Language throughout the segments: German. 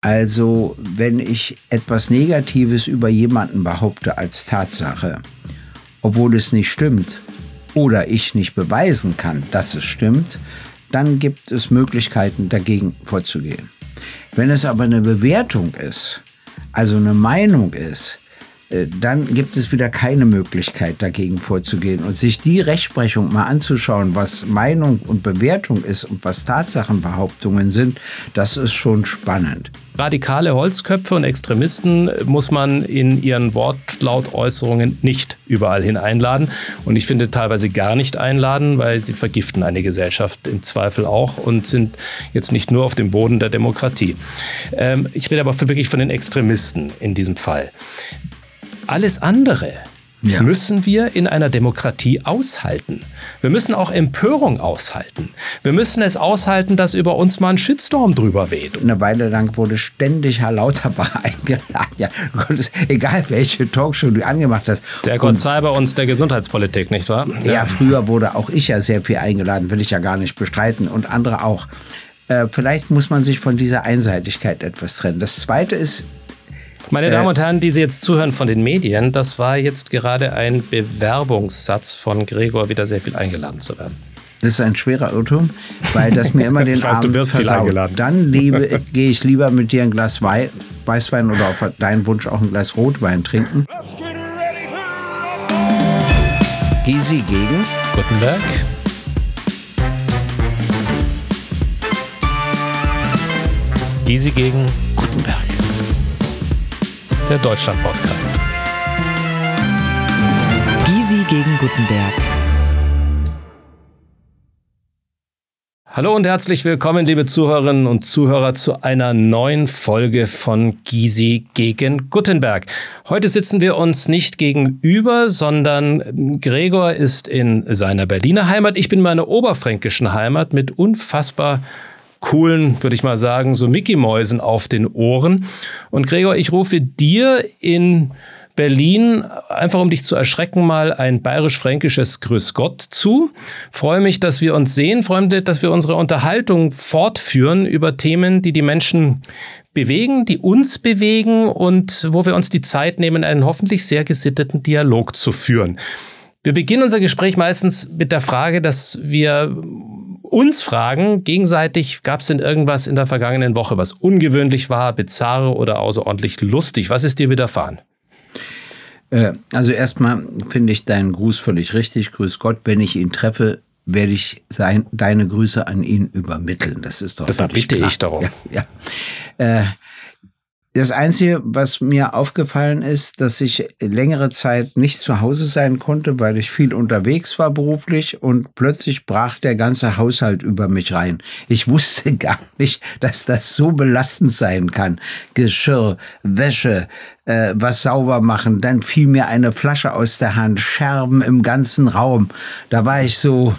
Also wenn ich etwas Negatives über jemanden behaupte als Tatsache, obwohl es nicht stimmt oder ich nicht beweisen kann, dass es stimmt, dann gibt es Möglichkeiten dagegen vorzugehen. Wenn es aber eine Bewertung ist, also eine Meinung ist, dann gibt es wieder keine Möglichkeit dagegen vorzugehen. Und sich die Rechtsprechung mal anzuschauen, was Meinung und Bewertung ist und was Tatsachenbehauptungen sind, das ist schon spannend. Radikale Holzköpfe und Extremisten muss man in ihren Wortlautäußerungen nicht überall hin einladen. Und ich finde teilweise gar nicht einladen, weil sie vergiften eine Gesellschaft im Zweifel auch und sind jetzt nicht nur auf dem Boden der Demokratie. Ähm, ich rede aber wirklich von den Extremisten in diesem Fall. Alles andere ja. müssen wir in einer Demokratie aushalten. Wir müssen auch Empörung aushalten. Wir müssen es aushalten, dass über uns mal ein Shitstorm drüber weht. Eine Weile lang wurde ständig Herr Lauterbach eingeladen. Ja, egal welche Talkshow du angemacht hast. Der Gott sei bei uns der Gesundheitspolitik, nicht wahr? Ja. ja, früher wurde auch ich ja sehr viel eingeladen, will ich ja gar nicht bestreiten und andere auch. Äh, vielleicht muss man sich von dieser Einseitigkeit etwas trennen. Das Zweite ist, meine Damen und Herren, die Sie jetzt zuhören von den Medien, das war jetzt gerade ein Bewerbungssatz von Gregor, wieder sehr viel eingeladen zu werden. Das ist ein schwerer Irrtum, weil das mir immer den weiß, Abend du wirst versaut. Dann gehe ich lieber mit dir ein Glas Wein, Weißwein oder auf deinen Wunsch auch ein Glas Rotwein trinken. Gysi gegen Gutenberg. Gysi gegen Gutenberg der Deutschland-Podcast. Gysi gegen Gutenberg. Hallo und herzlich willkommen, liebe Zuhörerinnen und Zuhörer, zu einer neuen Folge von Gysi gegen Gutenberg. Heute sitzen wir uns nicht gegenüber, sondern Gregor ist in seiner Berliner Heimat. Ich bin in meiner oberfränkischen Heimat mit unfassbar coolen, würde ich mal sagen, so Mickey-Mäusen auf den Ohren. Und Gregor, ich rufe dir in Berlin, einfach um dich zu erschrecken, mal ein bayerisch-fränkisches Grüß Gott zu. Freue mich, dass wir uns sehen, freue mich, dass wir unsere Unterhaltung fortführen über Themen, die die Menschen bewegen, die uns bewegen und wo wir uns die Zeit nehmen, einen hoffentlich sehr gesitteten Dialog zu führen. Wir beginnen unser Gespräch meistens mit der Frage, dass wir uns fragen, gegenseitig, gab es denn irgendwas in der vergangenen Woche, was ungewöhnlich war, bizarr oder außerordentlich lustig? Was ist dir widerfahren? Äh, also erstmal finde ich deinen Gruß völlig richtig. Grüß Gott, wenn ich ihn treffe, werde ich sein, deine Grüße an ihn übermitteln. Das ist doch. Das bitte ich darum. Ja, ja. Das Einzige, was mir aufgefallen ist, dass ich längere Zeit nicht zu Hause sein konnte, weil ich viel unterwegs war beruflich und plötzlich brach der ganze Haushalt über mich rein. Ich wusste gar nicht, dass das so belastend sein kann. Geschirr, Wäsche, äh, was sauber machen, dann fiel mir eine Flasche aus der Hand, Scherben im ganzen Raum. Da war ich so,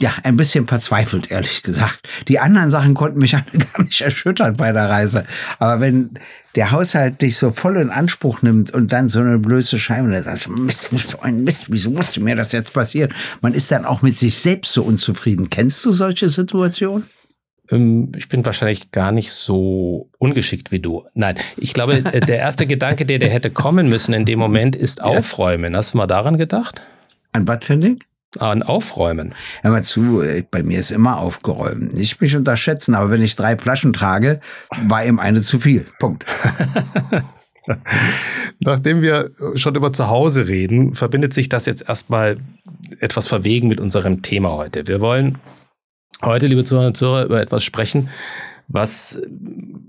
ja, ein bisschen verzweifelt, ehrlich gesagt. Die anderen Sachen konnten mich alle gar nicht erschüttern bei der Reise. Aber wenn der Haushalt dich so voll in Anspruch nimmt und dann so eine blöße Scheibe, da sagst du, Mist, so ein Mist, wieso musste mir das jetzt passieren? Man ist dann auch mit sich selbst so unzufrieden. Kennst du solche Situationen? Ähm, ich bin wahrscheinlich gar nicht so ungeschickt wie du. Nein, ich glaube, äh, der erste Gedanke, der, der hätte kommen müssen in dem Moment, ist Aufräumen. Hast du mal daran gedacht? An was für ein Ding? An Aufräumen. Hör mal zu, äh, bei mir ist immer aufgeräumt. Nicht mich unterschätzen, aber wenn ich drei Flaschen trage, war ihm eine zu viel. Punkt. Nachdem wir schon über zu Hause reden, verbindet sich das jetzt erstmal etwas verwegen mit unserem Thema heute. Wir wollen heute, liebe Zuhörer und Zuhörer, über etwas sprechen, was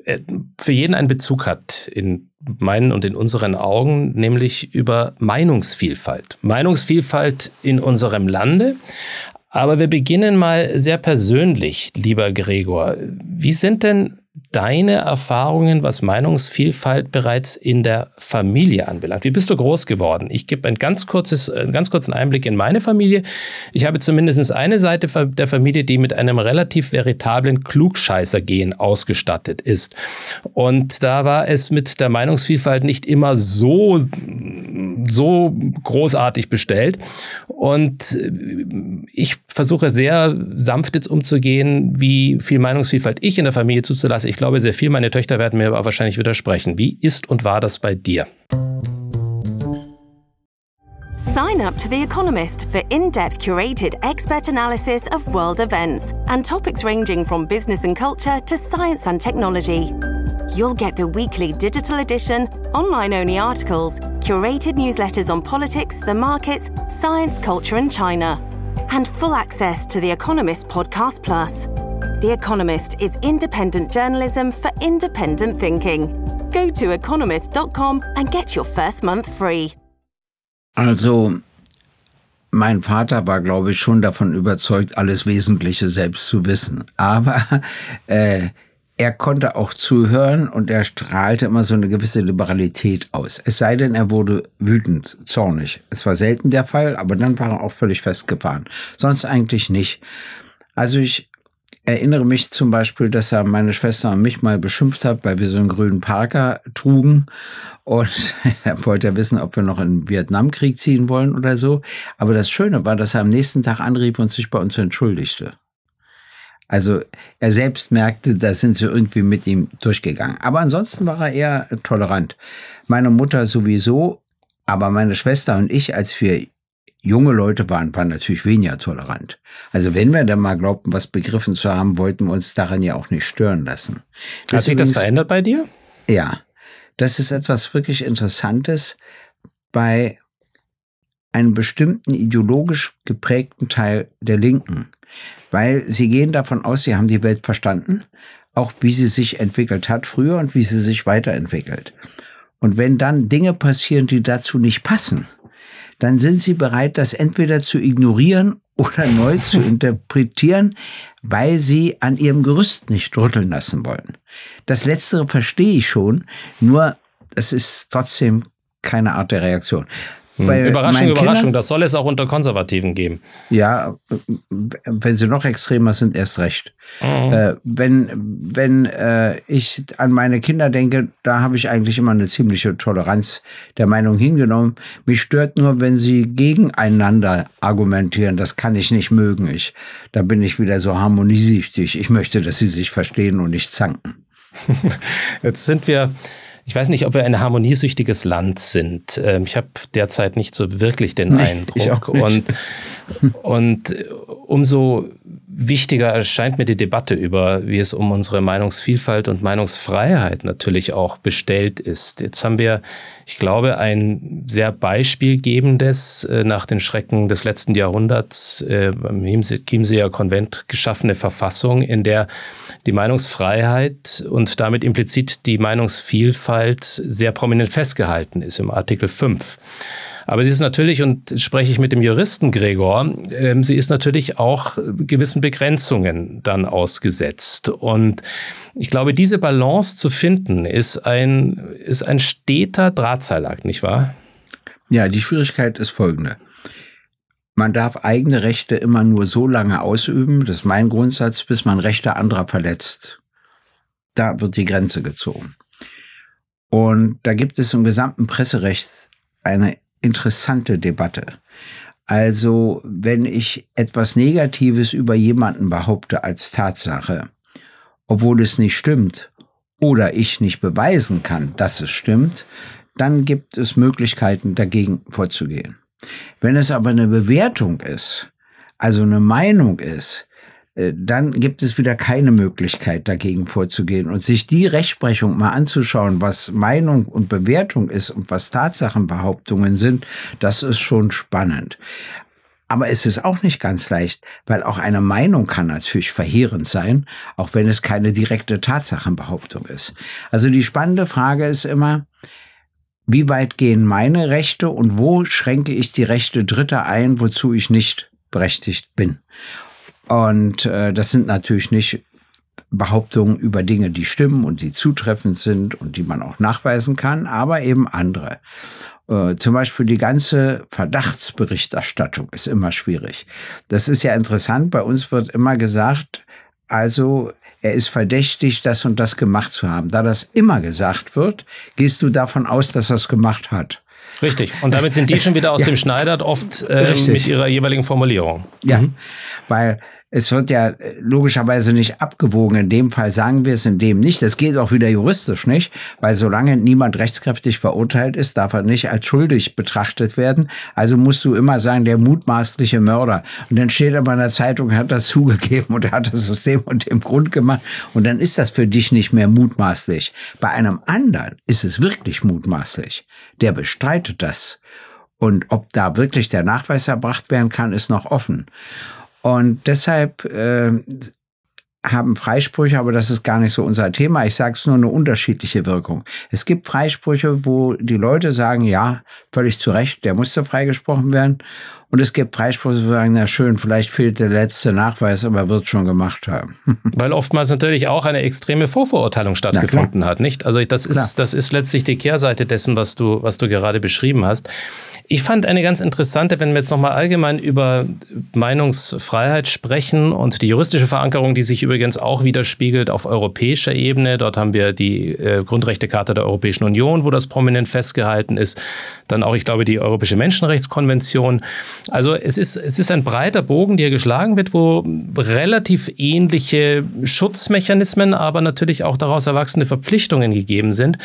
äh, für jeden einen Bezug hat in meinen und in unseren Augen, nämlich über Meinungsvielfalt. Meinungsvielfalt in unserem Lande. Aber wir beginnen mal sehr persönlich, lieber Gregor. Wie sind denn deine Erfahrungen, was Meinungsvielfalt bereits in der Familie anbelangt? Wie bist du groß geworden? Ich gebe ein ganz kurzes, einen ganz kurzen Einblick in meine Familie. Ich habe zumindest eine Seite der Familie, die mit einem relativ veritablen Klugscheißer-Gen ausgestattet ist. Und da war es mit der Meinungsvielfalt nicht immer so so großartig bestellt. Und äh, ich versuche sehr sanft jetzt umzugehen, wie viel Meinungsvielfalt ich in der Familie zuzulasse. Ich glaube sehr viel, meine Töchter werden mir aber wahrscheinlich widersprechen. Wie ist und war das bei dir? Sign up to The Economist for in depth curated expert analysis of world events and topics ranging from business and culture to science and technology. You'll get the weekly digital edition, online only articles, curated newsletters on politics, the markets, science, culture, and China, and full access to The Economist Podcast Plus. The Economist is independent journalism for independent thinking. Go to economist.com and get your first month free. Also, mein Vater war, glaube ich, schon davon überzeugt, alles Wesentliche selbst zu wissen. Aber äh, er konnte auch zuhören und er strahlte immer so eine gewisse Liberalität aus. Es sei denn, er wurde wütend, zornig. Es war selten der Fall, aber dann war er auch völlig festgefahren. Sonst eigentlich nicht. Also ich erinnere mich zum Beispiel, dass er meine Schwester und mich mal beschimpft hat, weil wir so einen grünen Parker trugen. Und er wollte wissen, ob wir noch in den Vietnamkrieg ziehen wollen oder so. Aber das Schöne war, dass er am nächsten Tag anrief und sich bei uns entschuldigte. Also er selbst merkte, da sind sie irgendwie mit ihm durchgegangen. Aber ansonsten war er eher tolerant. Meine Mutter sowieso, aber meine Schwester und ich, als wir junge Leute waren, waren natürlich weniger tolerant. Also wenn wir dann mal glaubten, was begriffen zu haben, wollten wir uns daran ja auch nicht stören lassen. Hat sich das verändert bei dir? Ja, das ist etwas wirklich Interessantes bei einem bestimmten ideologisch geprägten Teil der Linken. Weil sie gehen davon aus, sie haben die Welt verstanden, auch wie sie sich entwickelt hat früher und wie sie sich weiterentwickelt. Und wenn dann Dinge passieren, die dazu nicht passen, dann sind sie bereit, das entweder zu ignorieren oder neu zu interpretieren, weil sie an ihrem Gerüst nicht rütteln lassen wollen. Das Letztere verstehe ich schon, nur es ist trotzdem keine Art der Reaktion. Hm. Bei Überraschung, Überraschung, Kindern, das soll es auch unter Konservativen geben. Ja, wenn sie noch extremer sind, erst recht. Mhm. Äh, wenn wenn äh, ich an meine Kinder denke, da habe ich eigentlich immer eine ziemliche Toleranz der Meinung hingenommen. Mich stört nur, wenn sie gegeneinander argumentieren. Das kann ich nicht mögen. Ich, da bin ich wieder so harmoniesüchtig. Ich möchte, dass sie sich verstehen und nicht zanken. Jetzt sind wir ich weiß nicht, ob wir ein harmoniesüchtiges Land sind. Ähm, ich habe derzeit nicht so wirklich den nee, Eindruck. Und, und umso wichtiger erscheint mir die Debatte über, wie es um unsere Meinungsvielfalt und Meinungsfreiheit natürlich auch bestellt ist. Jetzt haben wir, ich glaube, ein sehr beispielgebendes, äh, nach den Schrecken des letzten Jahrhunderts äh, beim Chiemseer Konvent geschaffene Verfassung, in der die Meinungsfreiheit und damit implizit die Meinungsvielfalt sehr prominent festgehalten ist im Artikel 5. Aber sie ist natürlich, und spreche ich mit dem Juristen Gregor, äh, sie ist natürlich auch gewissen Begrenzungen dann ausgesetzt. Und ich glaube, diese Balance zu finden, ist ein, ist ein steter Drahtseilakt, nicht wahr? Ja, die Schwierigkeit ist folgende. Man darf eigene Rechte immer nur so lange ausüben, das ist mein Grundsatz, bis man Rechte anderer verletzt. Da wird die Grenze gezogen. Und da gibt es im gesamten Presserecht eine interessante Debatte. Also, wenn ich etwas Negatives über jemanden behaupte als Tatsache, obwohl es nicht stimmt, oder ich nicht beweisen kann, dass es stimmt, dann gibt es Möglichkeiten, dagegen vorzugehen. Wenn es aber eine Bewertung ist, also eine Meinung ist, dann gibt es wieder keine Möglichkeit, dagegen vorzugehen. Und sich die Rechtsprechung mal anzuschauen, was Meinung und Bewertung ist und was Tatsachenbehauptungen sind, das ist schon spannend. Aber es ist auch nicht ganz leicht, weil auch eine Meinung kann natürlich verheerend sein, auch wenn es keine direkte Tatsachenbehauptung ist. Also die spannende Frage ist immer, wie weit gehen meine Rechte und wo schränke ich die Rechte Dritter ein, wozu ich nicht berechtigt bin? Und äh, das sind natürlich nicht Behauptungen über Dinge, die stimmen und die zutreffend sind und die man auch nachweisen kann, aber eben andere. Äh, zum Beispiel die ganze Verdachtsberichterstattung ist immer schwierig. Das ist ja interessant. Bei uns wird immer gesagt, also er ist verdächtig, das und das gemacht zu haben. Da das immer gesagt wird, gehst du davon aus, dass er es gemacht hat. Richtig. Und damit sind die schon wieder aus Ja. dem Schneider, oft äh, Richtig. mit ihrer jeweiligen Formulierung. Ja, Mhm. weil es wird ja äh, logischerweise nicht abgewogen. In dem Fall sagen wir es, in dem nicht. Das geht auch wieder juristisch nicht, weil solange niemand rechtskräftig verurteilt ist, darf er nicht als schuldig betrachtet werden. Also musst du immer sagen, der mutmaßliche Mörder. Und dann steht aber in der Zeitung, hat das zugegeben und er hat das aus dem und dem Grund gemacht. Und dann ist das für dich nicht mehr mutmaßlich. Bei einem anderen ist es wirklich mutmaßlich. Der bestreitet das. Und ob da wirklich der Nachweis erbracht werden kann, ist noch offen. Und deshalb äh, haben Freisprüche, aber das ist gar nicht so unser Thema. Ich sage es nur eine unterschiedliche Wirkung. Es gibt Freisprüche, wo die Leute sagen, ja, völlig zu Recht, der musste freigesprochen werden. Und es gibt Freisprüche, wo sie sagen, na schön, vielleicht fehlt der letzte Nachweis, aber wird schon gemacht haben. Weil oftmals natürlich auch eine extreme Vorverurteilung stattgefunden hat, nicht? Also das Klar. ist, das ist letztlich die Kehrseite dessen, was du, was du gerade beschrieben hast. Ich fand eine ganz interessante, wenn wir jetzt nochmal allgemein über Meinungsfreiheit sprechen und die juristische Verankerung, die sich übrigens auch widerspiegelt auf europäischer Ebene. Dort haben wir die äh, Grundrechtecharta der Europäischen Union, wo das prominent festgehalten ist. Dann auch, ich glaube, die Europäische Menschenrechtskonvention. Also es ist, es ist ein breiter Bogen, der geschlagen wird, wo relativ ähnliche Schutzmechanismen, aber natürlich auch daraus erwachsene Verpflichtungen gegeben sind.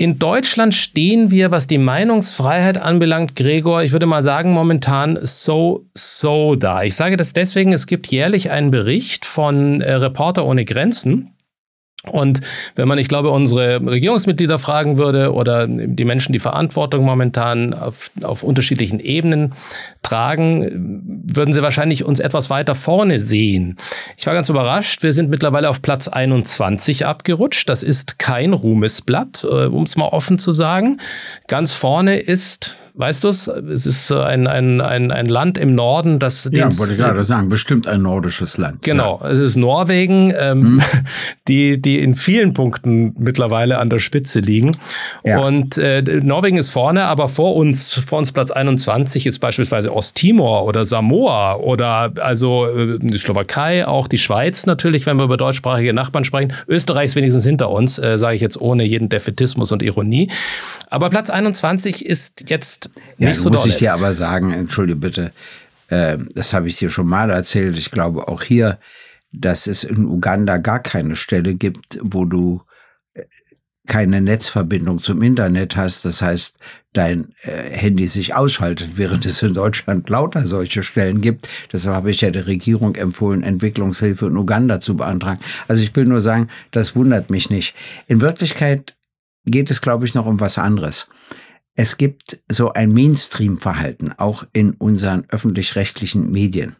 In Deutschland stehen wir, was die Meinungsfreiheit anbelangt, Gregor, ich würde mal sagen, momentan so, so da. Ich sage das deswegen, es gibt jährlich einen Bericht von äh, Reporter ohne Grenzen. Und wenn man, ich glaube, unsere Regierungsmitglieder fragen würde oder die Menschen, die Verantwortung momentan auf, auf unterschiedlichen Ebenen tragen, würden sie wahrscheinlich uns etwas weiter vorne sehen. Ich war ganz überrascht. Wir sind mittlerweile auf Platz 21 abgerutscht. Das ist kein Ruhmesblatt, äh, um es mal offen zu sagen. Ganz vorne ist, weißt du es, es ist äh, ein, ein, ein, ein Land im Norden, das Ja, wollte ich gerade sagen, bestimmt ein nordisches Land. Genau, es ist Norwegen, ähm, die, die in vielen Punkten mittlerweile an der Spitze liegen. Ja. Und äh, Norwegen ist vorne, aber vor uns, vor uns Platz 21 ist beispielsweise Osttimor oder Samoa oder also äh, die Slowakei, auch die Schweiz natürlich, wenn wir über deutschsprachige Nachbarn sprechen. Österreich ist wenigstens hinter uns, äh, sage ich jetzt ohne jeden Defetismus und Ironie. Aber Platz 21 ist jetzt Ja, nicht so muss dolle. ich dir aber sagen, entschuldige bitte, äh, das habe ich dir schon mal erzählt. Ich glaube auch hier, dass es in Uganda gar keine Stelle gibt, wo du äh, keine Netzverbindung zum Internet hast. Das heißt, dein äh, Handy sich ausschaltet, während es in Deutschland lauter solche Stellen gibt. Deshalb habe ich ja der Regierung empfohlen, Entwicklungshilfe in Uganda zu beantragen. Also ich will nur sagen, das wundert mich nicht. In Wirklichkeit geht es, glaube ich, noch um was anderes. Es gibt so ein Mainstream-Verhalten, auch in unseren öffentlich-rechtlichen Medien.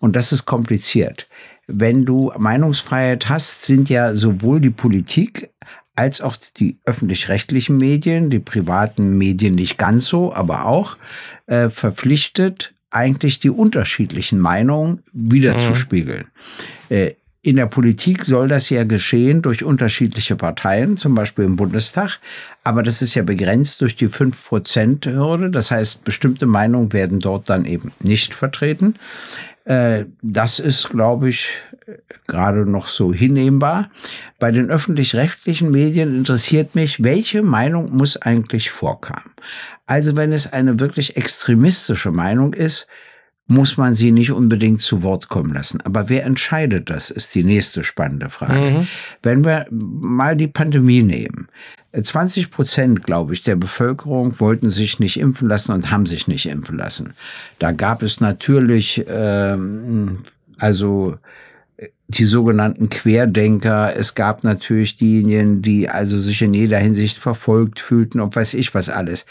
Und das ist kompliziert. Wenn du Meinungsfreiheit hast, sind ja sowohl die Politik als auch die öffentlich-rechtlichen Medien, die privaten Medien nicht ganz so, aber auch äh, verpflichtet, eigentlich die unterschiedlichen Meinungen wiederzuspiegeln. Äh, in der Politik soll das ja geschehen durch unterschiedliche Parteien, zum Beispiel im Bundestag. Aber das ist ja begrenzt durch die 5%-Hürde. Das heißt, bestimmte Meinungen werden dort dann eben nicht vertreten. Äh, Das ist, glaube ich, gerade noch so hinnehmbar. Bei den öffentlich-rechtlichen Medien interessiert mich, welche Meinung muss eigentlich vorkommen. Also wenn es eine wirklich extremistische Meinung ist, muss man sie nicht unbedingt zu Wort kommen lassen. Aber wer entscheidet das, ist die nächste spannende Frage. Wenn wir mal die Pandemie nehmen. 20 Prozent, glaube ich, der Bevölkerung wollten sich nicht impfen lassen und haben sich nicht impfen lassen. Da gab es natürlich, ähm, also die sogenannten Querdenker. Es gab natürlich diejenigen, die also sich in jeder Hinsicht verfolgt fühlten und weiß ich was alles.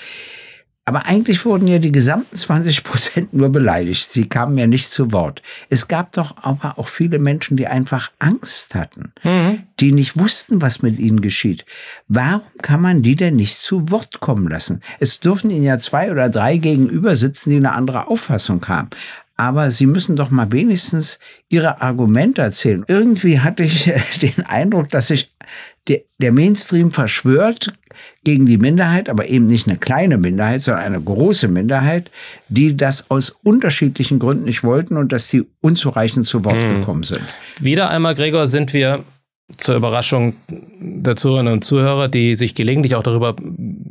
Aber eigentlich wurden ja die gesamten 20 Prozent nur beleidigt. Sie kamen ja nicht zu Wort. Es gab doch aber auch viele Menschen, die einfach Angst hatten, die nicht wussten, was mit ihnen geschieht. Warum kann man die denn nicht zu Wort kommen lassen? Es dürfen ihnen ja zwei oder drei gegenüber sitzen, die eine andere Auffassung haben. Aber sie müssen doch mal wenigstens ihre Argumente erzählen. Irgendwie hatte ich den Eindruck, dass sich der, der Mainstream verschwört gegen die Minderheit, aber eben nicht eine kleine Minderheit, sondern eine große Minderheit, die das aus unterschiedlichen Gründen nicht wollten und dass die unzureichend zu Wort gekommen sind. Wieder einmal, Gregor, sind wir zur Überraschung der Zuhörerinnen und Zuhörer, die sich gelegentlich auch darüber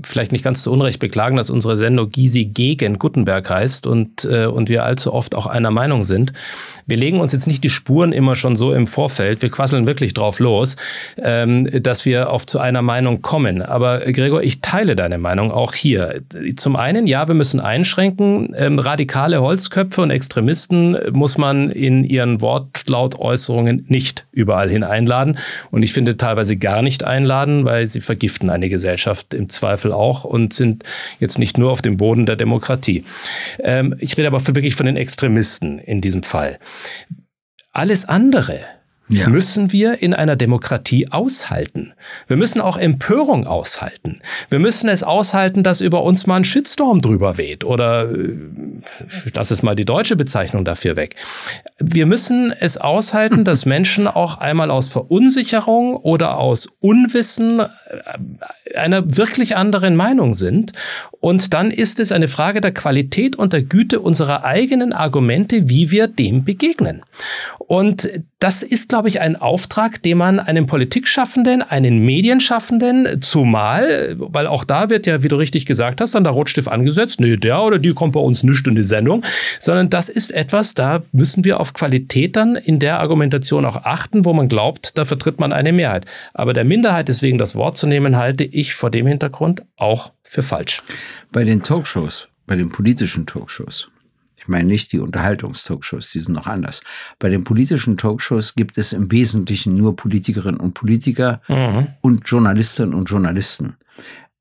vielleicht nicht ganz zu Unrecht beklagen, dass unsere Sendung Gysi gegen Gutenberg heißt und, äh, und wir allzu oft auch einer Meinung sind. Wir legen uns jetzt nicht die Spuren immer schon so im Vorfeld, wir quasseln wirklich drauf los, ähm, dass wir auf zu einer Meinung kommen. Aber Gregor, ich teile deine Meinung auch hier. Zum einen, ja, wir müssen einschränken. Ähm, radikale Holzköpfe und Extremisten muss man in ihren Wortlautäußerungen nicht überall hin einladen. Und ich finde teilweise gar nicht einladen, weil sie vergiften eine Gesellschaft im Zweifel auch und sind jetzt nicht nur auf dem Boden der Demokratie. Ähm, ich rede aber wirklich von den Extremisten in diesem Fall. Alles andere ja. müssen wir in einer Demokratie aushalten. Wir müssen auch Empörung aushalten. Wir müssen es aushalten, dass über uns mal ein Shitstorm drüber weht oder äh, das ist mal die deutsche Bezeichnung dafür weg. Wir müssen es aushalten, dass Menschen auch einmal aus Verunsicherung oder aus Unwissen äh, einer wirklich anderen Meinung sind. Und dann ist es eine Frage der Qualität und der Güte unserer eigenen Argumente, wie wir dem begegnen. Und das ist, glaube ich, ein Auftrag, den man einem Politikschaffenden, einen Medienschaffenden, zumal, weil auch da wird ja, wie du richtig gesagt hast, dann der Rotstift angesetzt, nee, der oder die kommt bei uns nicht in die Sendung, sondern das ist etwas, da müssen wir auf Qualität dann in der Argumentation auch achten, wo man glaubt, da vertritt man eine Mehrheit. Aber der Minderheit deswegen das Wort zu nehmen, halte ich vor dem Hintergrund auch für falsch. Bei den Talkshows, bei den politischen Talkshows, ich meine nicht die Unterhaltungstalkshows, die sind noch anders. Bei den politischen Talkshows gibt es im Wesentlichen nur Politikerinnen und Politiker mhm. und Journalistinnen und Journalisten.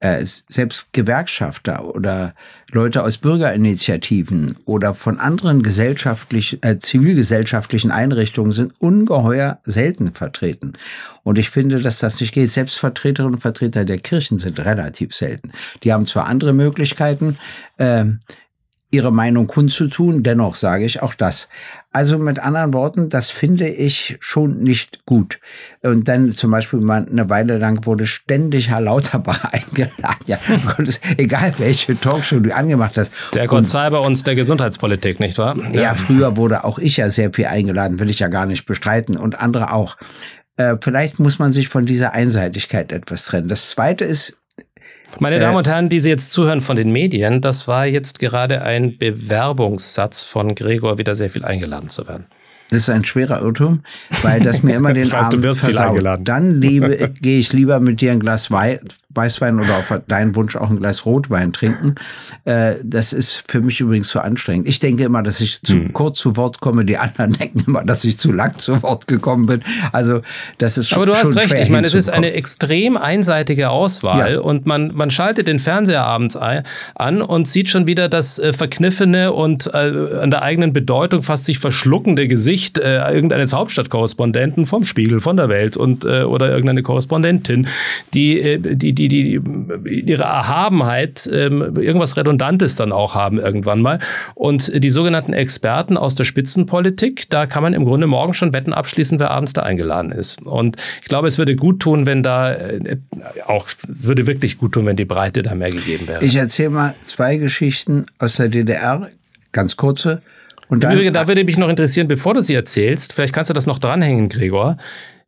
Äh, selbst Gewerkschafter oder Leute aus Bürgerinitiativen oder von anderen gesellschaftlich, äh, zivilgesellschaftlichen Einrichtungen sind ungeheuer selten vertreten. Und ich finde, dass das nicht geht. Selbst Vertreterinnen und Vertreter der Kirchen sind relativ selten. Die haben zwar andere Möglichkeiten, äh, ihre Meinung kundzutun. Dennoch sage ich auch das. Also mit anderen Worten, das finde ich schon nicht gut. Und dann zum Beispiel mal eine Weile lang wurde ständig Herr Lauterbach eingeladen. Ja, egal welche Talkshow du angemacht hast. Der Gott sei bei uns der Gesundheitspolitik, nicht wahr? Ja. ja, früher wurde auch ich ja sehr viel eingeladen, will ich ja gar nicht bestreiten und andere auch. Äh, vielleicht muss man sich von dieser Einseitigkeit etwas trennen. Das zweite ist, meine Damen und Herren, die Sie jetzt zuhören von den Medien, das war jetzt gerade ein Bewerbungssatz von Gregor, wieder sehr viel eingeladen zu werden. Das ist ein schwerer Irrtum, weil das mir immer den ich weiß, Abend du wirst versaut. Viel eingeladen. Dann gehe ich lieber mit dir ein Glas Wein, Weißwein oder auf deinen Wunsch auch ein Glas Rotwein trinken. Äh, das ist für mich übrigens zu anstrengend. Ich denke immer, dass ich zu hm. kurz zu Wort komme. Die anderen denken immer, dass ich zu lang zu Wort gekommen bin. Also das ist schon Aber du hast recht. Ich meine, es ist eine extrem einseitige Auswahl ja. und man, man schaltet den Fernseher abends an und sieht schon wieder das äh, verkniffene und äh, an der eigenen Bedeutung fast sich verschluckende Gesicht äh, irgendeines Hauptstadtkorrespondenten vom Spiegel, von der Welt und äh, oder irgendeine Korrespondentin, die, äh, die, die die, die ihre Erhabenheit ähm, irgendwas Redundantes dann auch haben irgendwann mal. Und die sogenannten Experten aus der Spitzenpolitik, da kann man im Grunde morgen schon Wetten abschließen, wer abends da eingeladen ist. Und ich glaube, es würde gut tun, wenn da äh, auch, es würde wirklich gut tun, wenn die Breite da mehr gegeben wäre. Ich erzähle mal zwei Geschichten aus der DDR, ganz kurze. Und dann, Im Übrigen, da würde mich noch interessieren, bevor du sie erzählst, vielleicht kannst du das noch dranhängen, Gregor,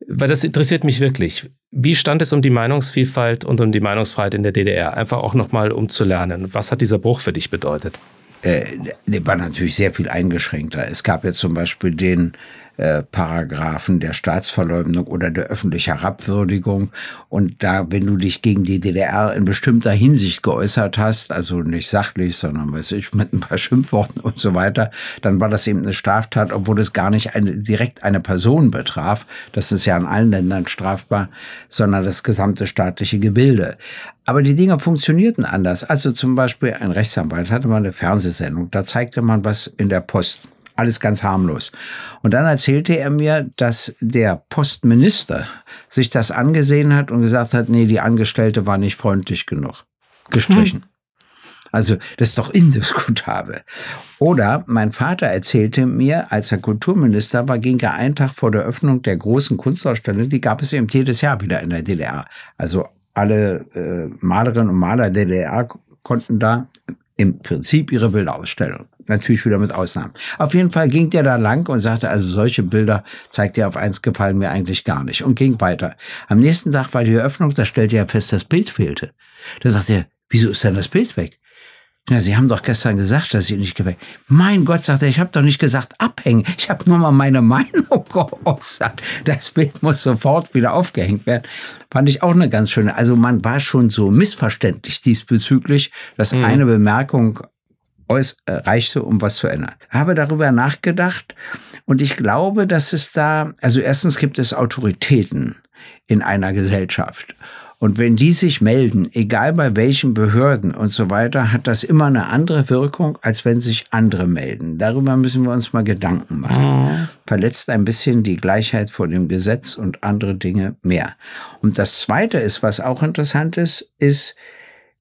weil das interessiert mich wirklich. Wie stand es um die Meinungsvielfalt und um die Meinungsfreiheit in der DDR? Einfach auch nochmal, um zu lernen. Was hat dieser Bruch für dich bedeutet? Äh, der war natürlich sehr viel eingeschränkter. Es gab jetzt zum Beispiel den äh, Paragraphen der Staatsverleumdung oder der öffentlichen Herabwürdigung. Und da, wenn du dich gegen die DDR in bestimmter Hinsicht geäußert hast, also nicht sachlich, sondern weiß ich, mit ein paar Schimpfworten und so weiter, dann war das eben eine Straftat, obwohl es gar nicht eine, direkt eine Person betraf. Das ist ja in allen Ländern strafbar, sondern das gesamte staatliche Gebilde. Aber die Dinge funktionierten anders. Also zum Beispiel ein Rechtsanwalt hatte mal eine Fernsehsendung, da zeigte man was in der Post alles ganz harmlos. Und dann erzählte er mir, dass der Postminister sich das angesehen hat und gesagt hat, nee, die Angestellte war nicht freundlich genug. Gestrichen. Hm. Also, das ist doch indiskutabel. Oder mein Vater erzählte mir, als er Kulturminister war, ging er einen Tag vor der Öffnung der großen Kunstausstellung, die gab es eben jedes Jahr wieder in der DDR. Also alle äh, Malerinnen und Maler der DDR konnten da im Prinzip ihre Bilder ausstellen. Natürlich wieder mit Ausnahmen. Auf jeden Fall ging der da lang und sagte, also solche Bilder zeigt er auf eins gefallen mir eigentlich gar nicht und ging weiter. Am nächsten Tag war die Eröffnung, da stellte er fest, das Bild fehlte. Da sagte er, wieso ist denn das Bild weg? Na, Sie haben doch gestern gesagt, dass Sie nicht gewählt. Mein Gott, sagt er, ich habe doch nicht gesagt abhängen. Ich habe nur mal meine Meinung geäußert. Das Bild muss sofort wieder aufgehängt werden. Fand ich auch eine ganz schöne. Also man war schon so missverständlich diesbezüglich, dass mhm. eine Bemerkung äh, reichte, um was zu ändern. Habe darüber nachgedacht und ich glaube, dass es da, also erstens gibt es Autoritäten in einer Gesellschaft. Und wenn die sich melden, egal bei welchen Behörden und so weiter, hat das immer eine andere Wirkung, als wenn sich andere melden. Darüber müssen wir uns mal Gedanken machen. Mhm. Verletzt ein bisschen die Gleichheit vor dem Gesetz und andere Dinge mehr. Und das Zweite ist, was auch interessant ist, ist,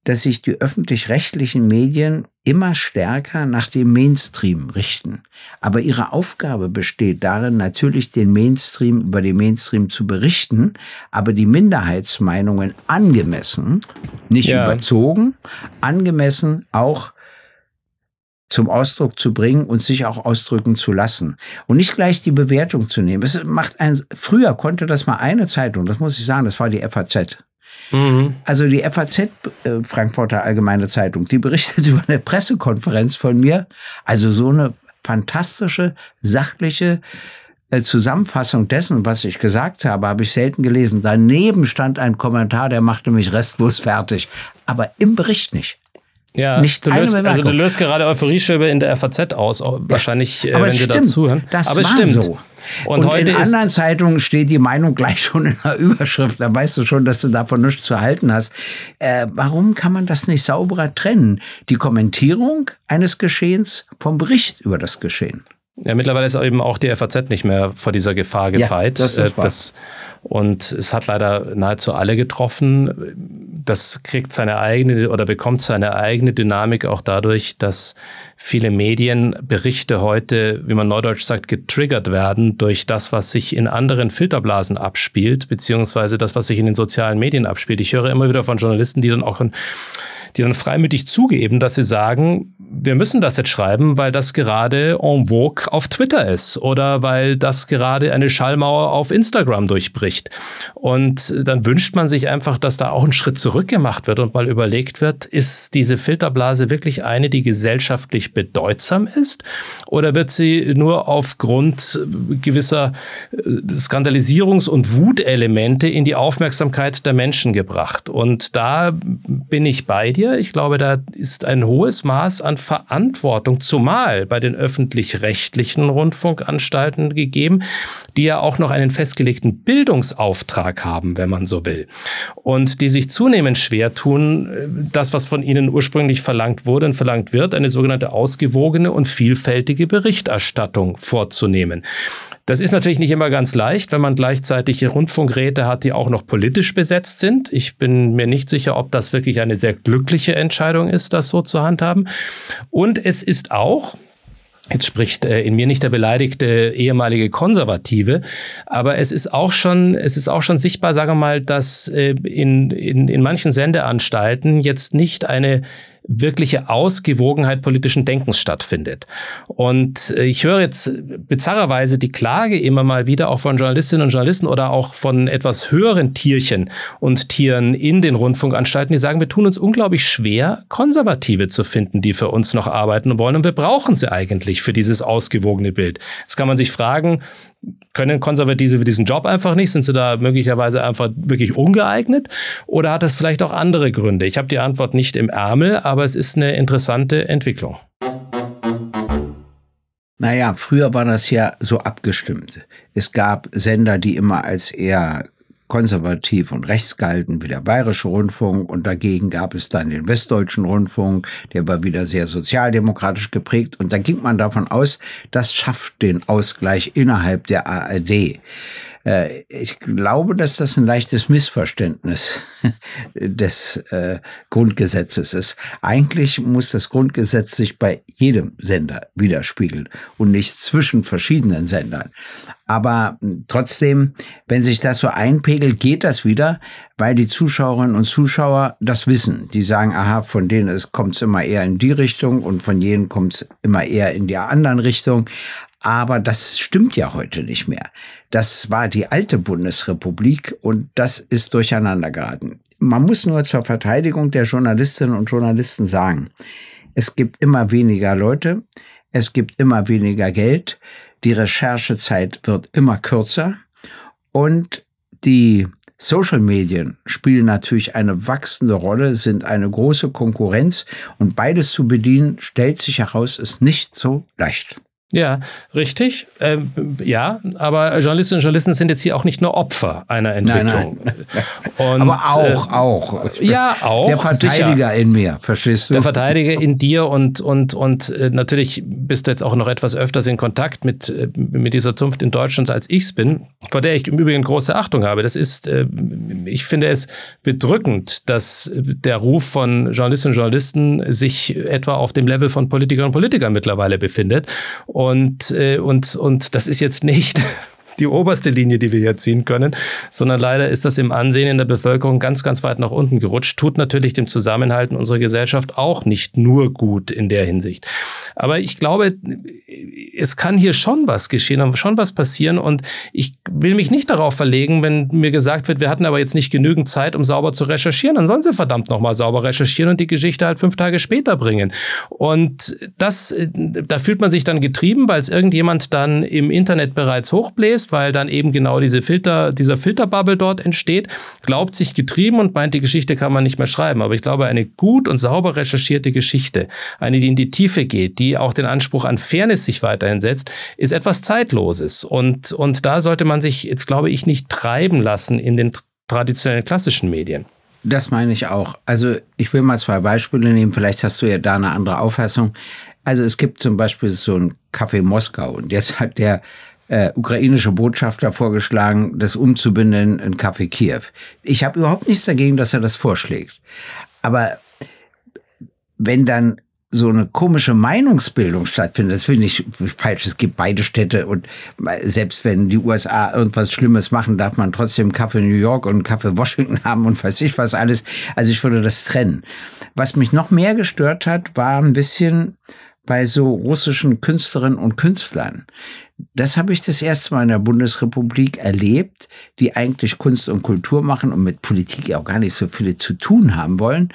dass sich die öffentlich-rechtlichen Medien immer stärker nach dem Mainstream richten. Aber ihre Aufgabe besteht darin, natürlich den Mainstream über den Mainstream zu berichten, aber die Minderheitsmeinungen angemessen, nicht ja. überzogen, angemessen auch zum Ausdruck zu bringen und sich auch ausdrücken zu lassen und nicht gleich die Bewertung zu nehmen. Es macht ein, früher konnte das mal eine Zeitung, das muss ich sagen, das war die FAZ. Mhm. Also die FAZ, äh, Frankfurter Allgemeine Zeitung, die berichtet über eine Pressekonferenz von mir. Also so eine fantastische, sachliche äh, Zusammenfassung dessen, was ich gesagt habe, habe ich selten gelesen. Daneben stand ein Kommentar, der machte mich restlos fertig. Aber im Bericht nicht. Ja, nicht du löst, also du löst gerade Euphorieschöbe in der FAZ aus, wahrscheinlich, ja, äh, wenn sie dazuhören. Das aber es stimmt. So. Und, und heute in anderen Zeitungen steht die Meinung gleich schon in der Überschrift. Da weißt du schon, dass du davon nichts zu halten hast. Äh, warum kann man das nicht sauberer trennen? Die Kommentierung eines Geschehens vom Bericht über das Geschehen. Ja, mittlerweile ist eben auch die FAZ nicht mehr vor dieser Gefahr gefeit. Ja, das ist wahr. Das, und es hat leider nahezu alle getroffen. Das kriegt seine eigene oder bekommt seine eigene Dynamik auch dadurch, dass viele Medienberichte heute, wie man neudeutsch sagt, getriggert werden durch das, was sich in anderen Filterblasen abspielt, beziehungsweise das, was sich in den sozialen Medien abspielt. Ich höre immer wieder von Journalisten, die dann auch die dann freimütig zugeben, dass sie sagen, wir müssen das jetzt schreiben, weil das gerade en vogue auf Twitter ist oder weil das gerade eine Schallmauer auf Instagram durchbricht. Und dann wünscht man sich einfach, dass da auch ein Schritt zurück gemacht wird und mal überlegt wird, ist diese Filterblase wirklich eine, die gesellschaftlich bedeutsam ist oder wird sie nur aufgrund gewisser äh, Skandalisierungs- und Wutelemente in die Aufmerksamkeit der Menschen gebracht? Und da bin ich bei dir dir. Ich glaube, da ist ein hohes Maß an Verantwortung, zumal bei den öffentlich-rechtlichen Rundfunkanstalten gegeben, die ja auch noch einen festgelegten Bildungsauftrag haben, wenn man so will. Und die sich zunehmend schwer tun, äh, das, was von ihnen ursprünglich verlangt wurde und verlangt wird, eine sogenannte ausgewogene und vielfältige Berichterstattung vorzunehmen. Das ist natürlich nicht immer ganz leicht, wenn man gleichzeitig Rundfunkräte hat, die auch noch politisch besetzt sind. Ich bin mir nicht sicher, ob das wirklich eine sehr glückliche Entscheidung ist, das so zu handhaben. Und es ist auch, Jetzt spricht äh, in mir nicht der beleidigte ehemalige Konservative, aber es ist auch schon, es ist auch schon sichtbar, sagen wir mal, dass äh, in, in, in manchen Sendeanstalten jetzt nicht eine wirkliche Ausgewogenheit politischen Denkens stattfindet. Und äh, ich höre jetzt bizarrerweise die Klage immer mal wieder auch von Journalistinnen und Journalisten oder auch von etwas höheren Tierchen und Tieren in den Rundfunkanstalten, die sagen, wir tun uns unglaublich schwer, Konservative zu finden, die für uns noch arbeiten wollen. Und wir brauchen sie eigentlich für dieses ausgewogene Bild. Jetzt kann man sich fragen, können Konservative für diesen Job einfach nicht? Sind sie da möglicherweise einfach wirklich ungeeignet? Oder hat das vielleicht auch andere Gründe? Ich habe die Antwort nicht im Ärmel, aber es ist eine interessante Entwicklung. Naja, früher war das ja so abgestimmt. Es gab Sender, die immer als eher konservativ und rechts galten, wie der Bayerische Rundfunk. Und dagegen gab es dann den Westdeutschen Rundfunk, der war wieder sehr sozialdemokratisch geprägt. Und da ging man davon aus, das schafft den Ausgleich innerhalb der ARD. Äh, ich glaube, dass das ein leichtes Missverständnis des äh, Grundgesetzes ist. Eigentlich muss das Grundgesetz sich bei jedem Sender widerspiegeln und nicht zwischen verschiedenen Sendern. Aber trotzdem, wenn sich das so einpegelt, geht das wieder, weil die Zuschauerinnen und Zuschauer das wissen. Die sagen, aha, von denen kommt es immer eher in die Richtung und von jenen kommt es immer eher in die anderen Richtung. Aber das stimmt ja heute nicht mehr. Das war die alte Bundesrepublik und das ist durcheinander geraten. man muss nur zur Verteidigung der Journalistinnen und Journalisten sagen, es gibt immer weniger Leute, es gibt immer weniger Geld, die Recherchezeit wird immer kürzer und die Social Medien spielen natürlich eine wachsende Rolle, sind eine große Konkurrenz und beides zu bedienen, stellt sich heraus, ist nicht so leicht. Ja, richtig. Ähm, ja, aber Journalistinnen und Journalisten sind jetzt hier auch nicht nur Opfer einer Entwicklung. Nein, nein. Und, aber auch, äh, auch. Ja, auch. Der Verteidiger sicher. in mir, verstehst du? Der Verteidiger in dir und, und, und äh, natürlich bist du jetzt auch noch etwas öfters in Kontakt mit, äh, mit dieser Zunft in Deutschland, als ich es bin, vor der ich im Übrigen große Achtung habe. Das ist, äh, ich finde es bedrückend, dass der Ruf von Journalistinnen und Journalisten sich etwa auf dem Level von Politikerinnen und Politikern mittlerweile befindet. Und, äh, und, und das ist jetzt nicht die oberste Linie, die wir hier ziehen können, sondern leider ist das im Ansehen in der Bevölkerung ganz, ganz weit nach unten gerutscht. Tut natürlich dem Zusammenhalten unserer Gesellschaft auch nicht nur gut in der Hinsicht. Aber ich glaube, es kann hier schon was geschehen und schon was passieren und ich will mich nicht darauf verlegen, wenn mir gesagt wird, wir hatten aber jetzt nicht genügend Zeit, um sauber zu recherchieren, dann sollen sie verdammt nochmal sauber recherchieren und die Geschichte halt fünf Tage später bringen. Und das, da fühlt man sich dann getrieben, weil es irgendjemand dann im Internet bereits hochbläst, weil dann eben genau diese Filter, dieser Filterbubble dort entsteht, glaubt sich getrieben und meint, die Geschichte kann man nicht mehr schreiben. Aber ich glaube, eine gut und sauber recherchierte Geschichte, eine, die in die Tiefe geht, die auch den Anspruch an Fairness sich weiterhin setzt, ist etwas Zeitloses. Und, und da sollte man sich jetzt, glaube ich, nicht treiben lassen in den traditionellen klassischen Medien. Das meine ich auch. Also ich will mal zwei Beispiele nehmen. Vielleicht hast du ja da eine andere Auffassung. Also es gibt zum Beispiel so ein Café Moskau und jetzt hat der äh, ukrainische Botschafter vorgeschlagen, das umzubinden in Kaffee Kiew. Ich habe überhaupt nichts dagegen, dass er das vorschlägt. Aber wenn dann so eine komische Meinungsbildung stattfindet, das finde ich falsch. Es gibt beide Städte und selbst wenn die USA irgendwas Schlimmes machen, darf man trotzdem Kaffee New York und Kaffee Washington haben und weiß ich was alles. Also ich würde das trennen. Was mich noch mehr gestört hat, war ein bisschen bei so russischen Künstlerinnen und Künstlern. Das habe ich das erste Mal in der Bundesrepublik erlebt, die eigentlich Kunst und Kultur machen und mit Politik auch gar nicht so viele zu tun haben wollen,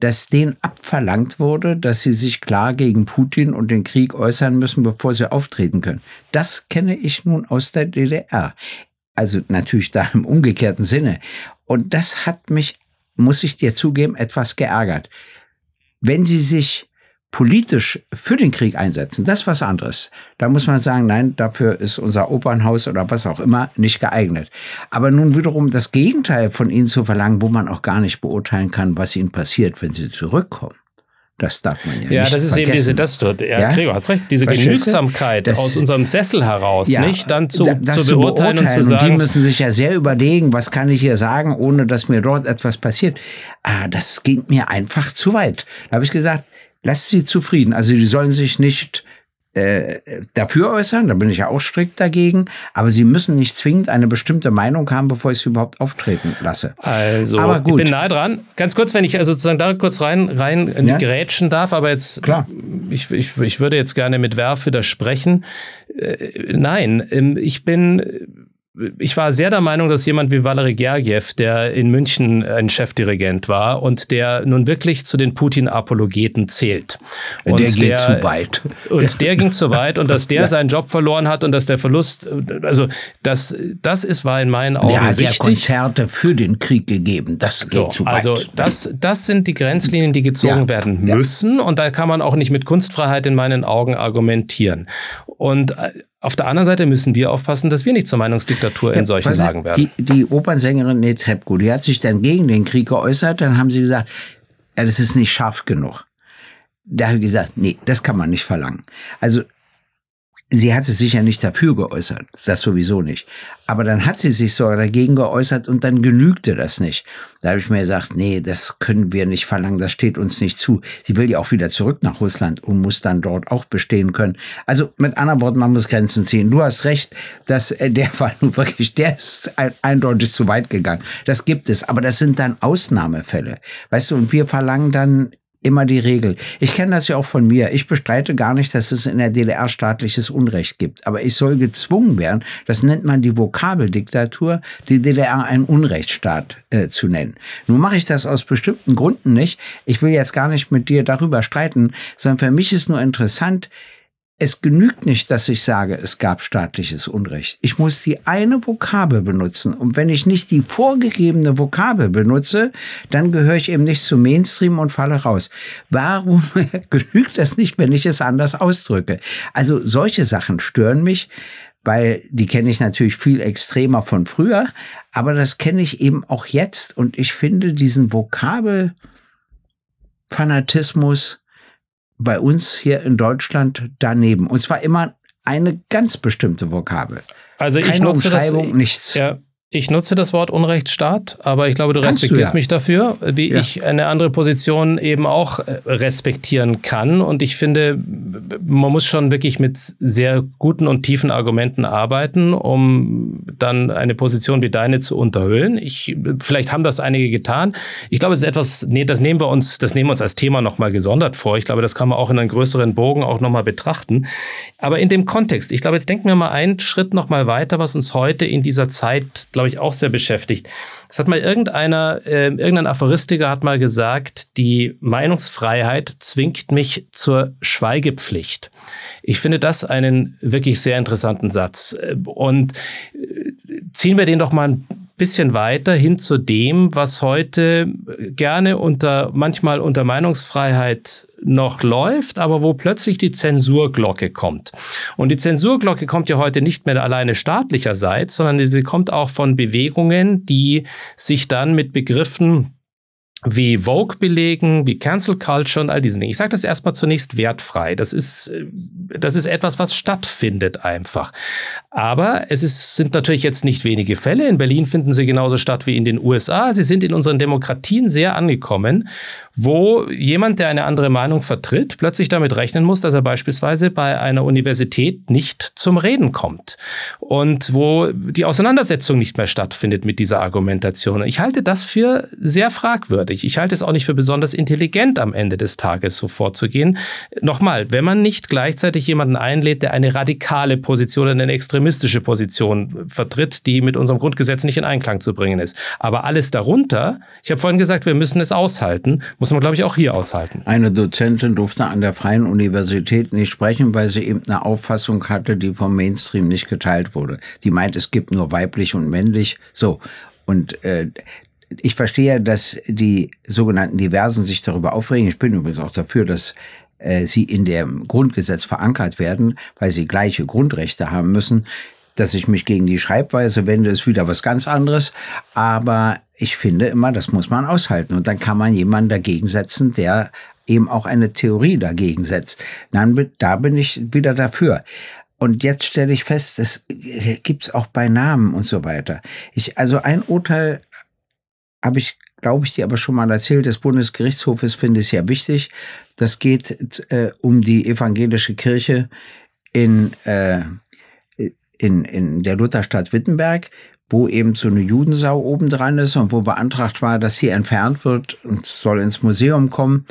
dass denen abverlangt wurde, dass sie sich klar gegen Putin und den Krieg äußern müssen, bevor sie auftreten können. Das kenne ich nun aus der DDR. Also natürlich da im umgekehrten Sinne. Und das hat mich, muss ich dir zugeben, etwas geärgert. Wenn sie sich politisch für den Krieg einsetzen, das ist was anderes. Da muss man sagen, nein, dafür ist unser Opernhaus oder was auch immer nicht geeignet. Aber nun wiederum das Gegenteil von ihnen zu verlangen, wo man auch gar nicht beurteilen kann, was ihnen passiert, wenn sie zurückkommen. Das darf man ja, ja nicht. Ja, das ist vergessen. eben diese, das dort, ja, ja? Gregor, hast recht, diese Verstehst Genügsamkeit das, aus unserem Sessel heraus, ja, nicht? Dann zu, das zu, beurteilen, beurteilen und zu sagen. Und die müssen sich ja sehr überlegen, was kann ich hier sagen, ohne dass mir dort etwas passiert. Ah, das ging mir einfach zu weit. Da habe ich gesagt, lasst sie zufrieden. Also die sollen sich nicht äh, dafür äußern, da bin ich ja auch strikt dagegen, aber sie müssen nicht zwingend eine bestimmte Meinung haben, bevor ich sie überhaupt auftreten lasse. Also, aber gut. ich bin nahe dran. Ganz kurz, wenn ich also sozusagen da kurz rein, rein ja? grätschen darf, aber jetzt, Klar. Ich, ich, ich würde jetzt gerne mit Werf widersprechen. Äh, nein, ähm, ich bin ich war sehr der Meinung, dass jemand wie Valery Gergiev, der in München ein Chefdirigent war und der nun wirklich zu den Putin-Apologeten zählt. Und der geht zu weit. Und der ging zu weit und dass der ja. seinen Job verloren hat und dass der Verlust, also das, das ist, war in meinen Augen der hat wichtig. ja Konzerte für den Krieg gegeben. Das geht so, zu weit. Also das, das sind die Grenzlinien, die gezogen ja. werden müssen und da kann man auch nicht mit Kunstfreiheit in meinen Augen argumentieren. Und äh, auf der anderen Seite müssen wir aufpassen, dass wir nicht zur Meinungsdiktatur in solchen ja, Lagen werden. Die, die Opernsängerin Netrebko, die hat sich dann gegen den Krieg geäußert. Dann haben sie gesagt, ja, das ist nicht scharf genug. Da habe ich gesagt, nee, das kann man nicht verlangen. Also Sie hatte sich ja nicht dafür geäußert, das sowieso nicht. Aber dann hat sie sich sogar dagegen geäußert und dann genügte das nicht. Da habe ich mir gesagt, nee, das können wir nicht verlangen, das steht uns nicht zu. Sie will ja auch wieder zurück nach Russland und muss dann dort auch bestehen können. Also mit anderen Worten, man muss Grenzen ziehen. Du hast recht, dass äh, der war nun wirklich, der ist eindeutig zu weit gegangen. Das gibt es, aber das sind dann Ausnahmefälle. Weißt du, und wir verlangen dann immer die Regel. Ich kenne das ja auch von mir. Ich bestreite gar nicht, dass es in der DDR staatliches Unrecht gibt. Aber ich soll gezwungen werden, das nennt man die Vokabeldiktatur, die DDR einen Unrechtsstaat äh, zu nennen. Nun mache ich das aus bestimmten Gründen nicht. Ich will jetzt gar nicht mit dir darüber streiten, sondern für mich ist nur interessant, es genügt nicht, dass ich sage, es gab staatliches Unrecht. Ich muss die eine Vokabel benutzen. Und wenn ich nicht die vorgegebene Vokabel benutze, dann gehöre ich eben nicht zum Mainstream und falle raus. Warum genügt das nicht, wenn ich es anders ausdrücke? Also solche Sachen stören mich, weil die kenne ich natürlich viel extremer von früher, aber das kenne ich eben auch jetzt. Und ich finde diesen Vokabelfanatismus, bei uns hier in Deutschland daneben. Und zwar immer eine ganz bestimmte Vokabel. Also Keine ich nutze Umschreibung, das, nichts. Ja, ich nutze das Wort Unrechtsstaat, aber ich glaube, du Kannst respektierst du ja. mich dafür, wie ja. ich eine andere Position eben auch äh, respektieren kann. Und ich finde, man muss schon wirklich mit sehr guten und tiefen Argumenten arbeiten, um dann eine Position wie deine zu unterhöhlen. Ich, vielleicht haben das einige getan. Ich glaube, es ist etwas, nee, das nehmen wir uns, das nehmen wir uns als Thema nochmal gesondert vor. Ich glaube, das kann man auch in einem größeren Bogen auch nochmal betrachten. Aber in dem Kontext, ich glaube, jetzt denken wir mal einen Schritt nochmal weiter, was uns heute in dieser Zeit, glaube ich, auch sehr beschäftigt. Es hat mal irgendeiner, äh, irgendein Aphoristiker hat mal gesagt, die Meinungsfreiheit zwingt mich zur Schweigepflicht. Ich finde das einen wirklich sehr interessanten Satz. Und äh, ziehen wir den doch mal ein bisschen weiter hin zu dem, was heute gerne unter, manchmal unter Meinungsfreiheit noch läuft, aber wo plötzlich die Zensurglocke kommt. Und die Zensurglocke kommt ja heute nicht mehr alleine staatlicherseits, sondern sie kommt auch von Bewegungen, die sich dann mit Begriffen wie Vogue belegen, wie Cancel Culture und all diesen Dingen. Ich sage das erstmal zunächst wertfrei. Das ist, äh, das ist etwas, was stattfindet einfach. Aber es ist, sind natürlich jetzt nicht wenige Fälle. In Berlin finden sie genauso statt wie in den USA. Sie sind in unseren Demokratien sehr angekommen, wo jemand, der eine andere Meinung vertritt, plötzlich damit rechnen muss, dass er beispielsweise bei einer Universität nicht zum Reden kommt. Und wo die Auseinandersetzung nicht mehr stattfindet mit dieser Argumentation. Ich halte das für sehr fragwürdig. Ich halte es auch nicht für besonders intelligent, am Ende des Tages so vorzugehen. Nochmal, wenn man nicht gleichzeitig jemanden einlädt, der eine radikale Position, eine extremistische Position vertritt, die mit unserem Grundgesetz nicht in Einklang zu bringen ist. Aber alles darunter, ich habe vorhin gesagt, wir müssen es aushalten, muss man, glaube ich, auch hier aushalten. Eine Dozentin durfte an der Freien Universität nicht sprechen, weil sie eben eine Auffassung hatte, die vom Mainstream nicht geteilt wurde. Die meint, es gibt nur weiblich und männlich. So. Und äh, ich verstehe, dass die sogenannten Diversen sich darüber aufregen. Ich bin übrigens auch dafür, dass äh, sie in dem Grundgesetz verankert werden, weil sie gleiche Grundrechte haben müssen. Dass ich mich gegen die Schreibweise wende, ist wieder was ganz anderes. Aber ich finde immer, das muss man aushalten. Und dann kann man jemanden dagegen setzen, der eben auch eine Theorie dagegen setzt. Dann, da bin ich wieder dafür. Und jetzt stelle ich fest, das gibt's auch bei Namen und so weiter. Ich, also ein Urteil habe ich, glaube ich, dir aber schon mal erzählt, des Bundesgerichtshofes finde ich sehr wichtig. Das geht äh, um die evangelische Kirche in, äh, in, in der Lutherstadt Wittenberg, wo eben so eine Judensau oben dran ist und wo beantragt war, dass sie entfernt wird und soll ins Museum kommen.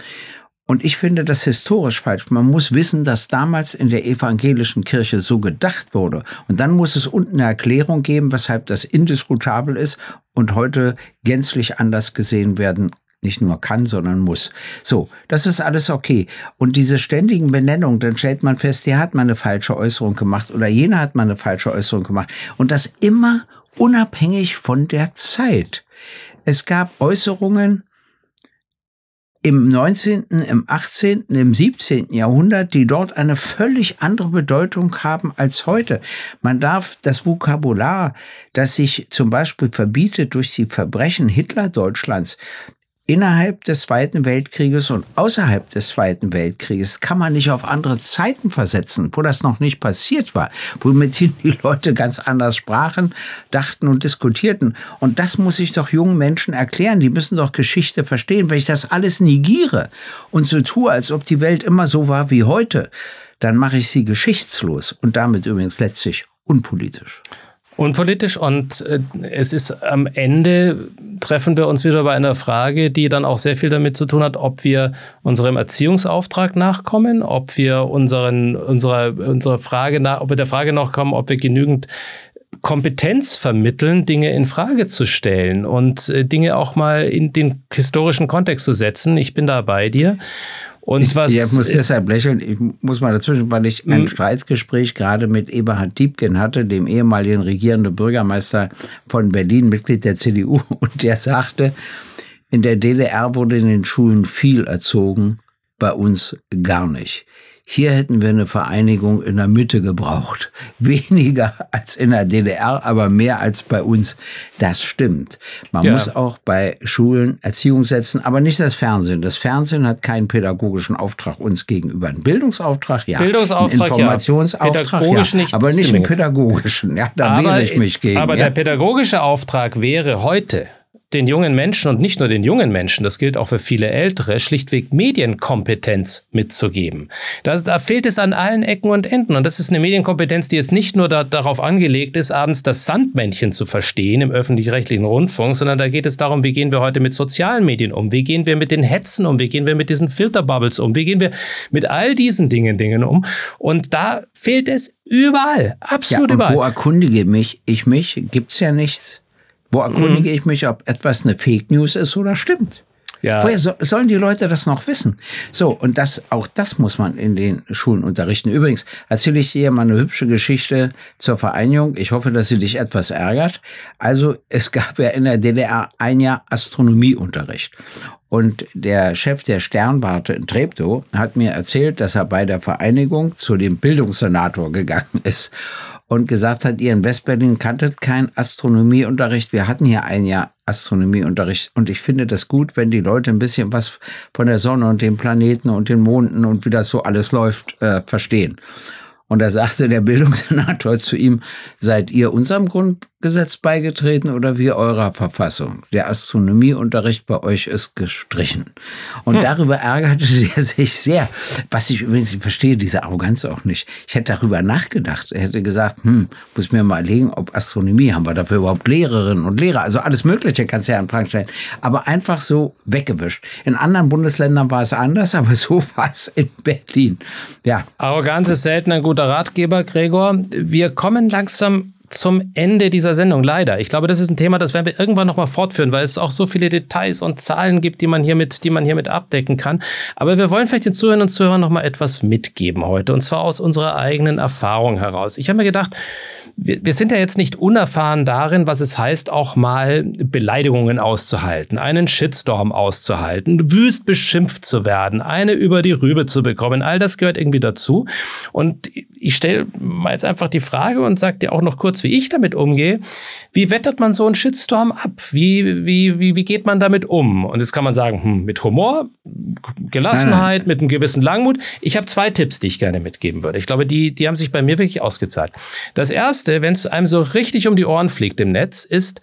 Und ich finde das historisch falsch. Man muss wissen, dass damals in der evangelischen Kirche so gedacht wurde. Und dann muss es unten eine Erklärung geben, weshalb das indiskutabel ist und heute gänzlich anders gesehen werden nicht nur kann, sondern muss. So, das ist alles okay. Und diese ständigen Benennungen, dann stellt man fest, der hat mal eine falsche Äußerung gemacht oder jener hat mal eine falsche Äußerung gemacht. Und das immer unabhängig von der Zeit. Es gab Äußerungen im 19., im 18., im 17. Jahrhundert, die dort eine völlig andere Bedeutung haben als heute. Man darf das Vokabular, das sich zum Beispiel verbietet durch die Verbrechen Hitler-Deutschlands, innerhalb des Zweiten Weltkrieges und außerhalb des Zweiten Weltkrieges kann man nicht auf andere Zeiten versetzen, wo das noch nicht passiert war, womit die Leute ganz anders sprachen, dachten und diskutierten. Und das muss ich doch jungen Menschen erklären. Die müssen doch Geschichte verstehen. Wenn ich das alles negiere und so tue, als ob die Welt immer so war wie heute, dann mache ich sie geschichtslos und damit übrigens letztlich unpolitisch. Unpolitisch und äh, es ist am Ende treffen wir uns wieder bei einer Frage, die dann auch sehr viel damit zu tun hat, ob wir unserem Erziehungsauftrag nachkommen, ob wir unseren unserer unserer Frage nach, ob wir der Frage nachkommen, ob wir genügend Kompetenz vermitteln, Dinge in Frage zu stellen und äh, Dinge auch mal in den historischen Kontext zu setzen. Ich bin da bei dir. Und was, ich muss deshalb lächeln, ich muss mal dazwischen, weil ich ein hm. Streitgespräch gerade mit Eberhard Diebken hatte, dem ehemaligen regierenden Bürgermeister von Berlin, Mitglied der CDU, und der sagte, in der DDR wurde in den Schulen viel erzogen, bei uns gar nicht. Hier hätten wir eine Vereinigung in der Mitte gebraucht. Weniger als in der DDR, aber mehr als bei uns. Das stimmt. Man ja. muss auch bei Schulen Erziehung setzen, aber nicht das Fernsehen. Das Fernsehen hat keinen pädagogischen Auftrag uns gegenüber. Ein Bildungsauftrag, ja. Bildungsauftrag, ein Informationsauftrag, ja. Nicht aber nicht einen pädagogischen. Ja, da aber, wehre ich mich gegen. Aber ja. der pädagogische Auftrag wäre heute, den jungen Menschen und nicht nur den jungen Menschen, das gilt auch für viele Ältere, schlichtweg Medienkompetenz mitzugeben. Da, da fehlt es an allen Ecken und Enden. Und das ist eine Medienkompetenz, die jetzt nicht nur da, darauf angelegt ist, abends das Sandmännchen zu verstehen im öffentlich-rechtlichen Rundfunk, sondern da geht es darum, wie gehen wir heute mit sozialen Medien um? Wie gehen wir mit den Hetzen um? Wie gehen wir mit diesen Filterbubbles um? Wie gehen wir mit all diesen Dingen, Dingen um? Und da fehlt es überall, absolut ja, und überall. Wo erkundige mich, ich mich, gibt's ja nichts. Wo erkundige mhm. ich mich, ob etwas eine Fake News ist oder stimmt? Ja. Woher so, sollen die Leute das noch wissen? So, und das, auch das muss man in den Schulen unterrichten. Übrigens erzähle ich dir mal eine hübsche Geschichte zur Vereinigung. Ich hoffe, dass sie dich etwas ärgert. Also, es gab ja in der DDR ein Jahr Astronomieunterricht. Und der Chef der Sternwarte in Treptow hat mir erzählt, dass er bei der Vereinigung zu dem Bildungssenator gegangen ist und gesagt hat, ihr in Westberlin kanntet keinen Astronomieunterricht. Wir hatten hier ein Jahr Astronomieunterricht und ich finde das gut, wenn die Leute ein bisschen was von der Sonne und den Planeten und den Monden und wie das so alles läuft äh, verstehen. Und da sagte der Bildungssenator zu ihm, seid ihr unserem Grundgesetz beigetreten oder wir eurer Verfassung? Der Astronomieunterricht bei euch ist gestrichen. Und hm. darüber ärgerte er sich sehr. Was ich übrigens, ich verstehe diese Arroganz auch nicht. Ich hätte darüber nachgedacht. Er hätte gesagt, hm, muss mir mal legen, ob Astronomie, haben wir dafür überhaupt Lehrerinnen und Lehrer? Also alles Mögliche kannst du ja in Frage stellen. Aber einfach so weggewischt. In anderen Bundesländern war es anders, aber so war es in Berlin. Ja. Arroganz ist selten ein guter Ratgeber, Gregor. Wir kommen langsam zum Ende dieser Sendung, leider. Ich glaube, das ist ein Thema, das werden wir irgendwann nochmal fortführen, weil es auch so viele Details und Zahlen gibt, die man hiermit, die man hiermit abdecken kann. Aber wir wollen vielleicht den Zuhörern und Zuhörern nochmal etwas mitgeben heute, und zwar aus unserer eigenen Erfahrung heraus. Ich habe mir gedacht, wir, wir sind ja jetzt nicht unerfahren darin, was es heißt, auch mal Beleidigungen auszuhalten, einen Shitstorm auszuhalten, wüst beschimpft zu werden, eine über die Rübe zu bekommen. All das gehört irgendwie dazu. Und ich stelle mal jetzt einfach die Frage und sage dir auch noch kurz, wie ich damit umgehe. Wie wettert man so einen Shitstorm ab? Wie, wie, wie, wie geht man damit um? Und jetzt kann man sagen, hm, mit Humor, Gelassenheit, mit einem gewissen Langmut. Ich habe zwei Tipps, die ich gerne mitgeben würde. Ich glaube, die, die haben sich bei mir wirklich ausgezahlt. Das erste Erste, wenn es einem so richtig um die Ohren fliegt im Netz, ist,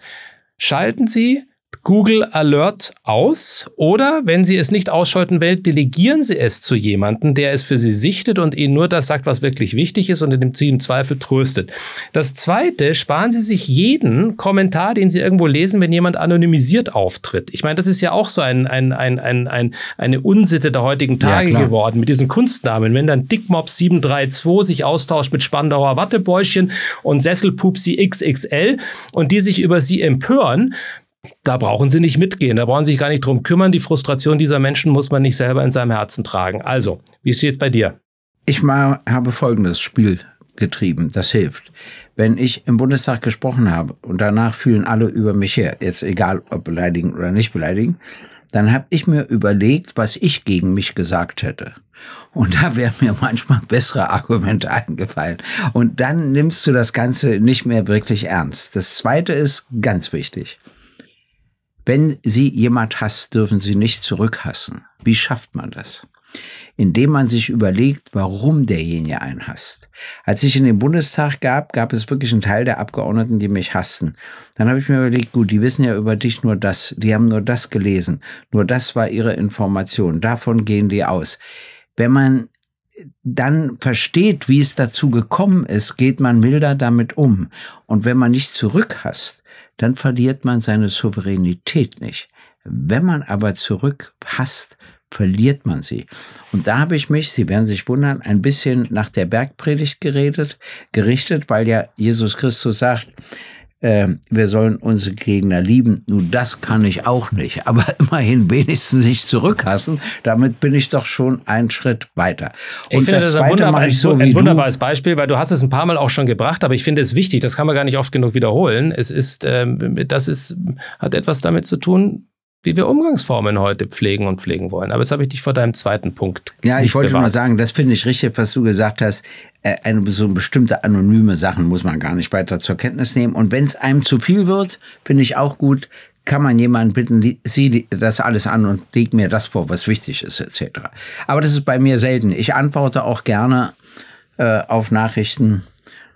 schalten Sie Google Alert aus oder wenn Sie es nicht ausschalten wollen, delegieren Sie es zu jemandem, der es für Sie sichtet und Ihnen nur das sagt, was wirklich wichtig ist und in dem Sie im Zweifel tröstet. Das zweite, sparen Sie sich jeden Kommentar, den Sie irgendwo lesen, wenn jemand anonymisiert auftritt. Ich meine, das ist ja auch so ein, ein, ein, ein, ein eine Unsitte der heutigen Tage ja, geworden mit diesen Kunstnamen. Wenn dann Dickmob 732 sich austauscht mit Spandauer Wattebäuschen und Sesselpupsi XXL und die sich über sie empören, da brauchen Sie nicht mitgehen, da brauchen Sie sich gar nicht drum kümmern. Die Frustration dieser Menschen muss man nicht selber in seinem Herzen tragen. Also, wie steht es bei dir? Ich mal, habe folgendes Spiel getrieben, das hilft. Wenn ich im Bundestag gesprochen habe und danach fühlen alle über mich her, jetzt egal ob beleidigen oder nicht beleidigen, dann habe ich mir überlegt, was ich gegen mich gesagt hätte. Und da wären mir manchmal bessere Argumente eingefallen. Und dann nimmst du das Ganze nicht mehr wirklich ernst. Das Zweite ist ganz wichtig. Wenn Sie jemand hasst, dürfen Sie nicht zurückhassen. Wie schafft man das? Indem man sich überlegt, warum derjenige einen hasst. Als ich in den Bundestag gab, gab es wirklich einen Teil der Abgeordneten, die mich hassten. Dann habe ich mir überlegt, gut, die wissen ja über dich nur das, die haben nur das gelesen, nur das war ihre Information, davon gehen die aus. Wenn man dann versteht, wie es dazu gekommen ist, geht man milder damit um. Und wenn man nicht zurückhasst, dann verliert man seine Souveränität nicht. Wenn man aber zurückhasst, verliert man sie. Und da habe ich mich, Sie werden sich wundern, ein bisschen nach der Bergpredigt geredet, gerichtet, weil ja Jesus Christus sagt, äh, wir sollen unsere Gegner lieben. Nun, das kann ich auch nicht, aber immerhin wenigstens sich zurückhassen. Damit bin ich doch schon einen Schritt weiter. Und ich finde das, das ein, wunderbar, so ein wunderbares Beispiel, weil du hast es ein paar Mal auch schon gebracht, aber ich finde es wichtig, das kann man gar nicht oft genug wiederholen. Es ist, ähm, das ist, hat etwas damit zu tun, wie wir Umgangsformen heute pflegen und pflegen wollen. Aber jetzt habe ich dich vor deinem zweiten Punkt. Ja, ich wollte bewahrt. mal sagen, das finde ich richtig, was du gesagt hast. Äh, eine, so bestimmte anonyme Sachen muss man gar nicht weiter zur Kenntnis nehmen. Und wenn es einem zu viel wird, finde ich auch gut, kann man jemanden bitten, sieh das alles an und leg mir das vor, was wichtig ist, etc. Aber das ist bei mir selten. Ich antworte auch gerne äh, auf Nachrichten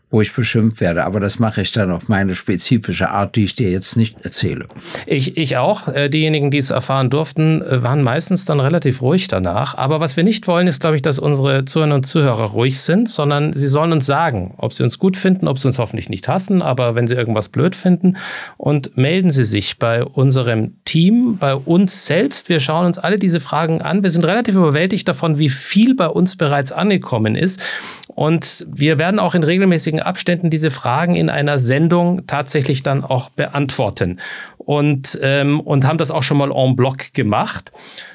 wo ich beschimpft werde. Aber das mache ich dann auf meine spezifische Art, die ich dir jetzt nicht erzähle. Ich, ich auch. Äh, diejenigen, die es erfahren durften, äh, waren meistens dann relativ ruhig danach. Aber was wir nicht wollen, ist, glaube ich, dass unsere Zuhörerinnen und Zuhörer ruhig sind, sondern sie sollen uns sagen, ob sie uns gut finden, ob sie uns hoffentlich nicht hassen, aber wenn sie irgendwas blöd finden. Und melden Sie sich bei unserem Team, bei uns selbst. Wir schauen uns alle diese Fragen an. Wir sind relativ überwältigt davon, wie viel bei uns bereits angekommen ist. Und wir werden auch in regelmäßigen Abständen diese Fragen in einer Sendung tatsächlich dann auch beantworten. Und, ähm, und haben das auch schon mal en bloc gemacht.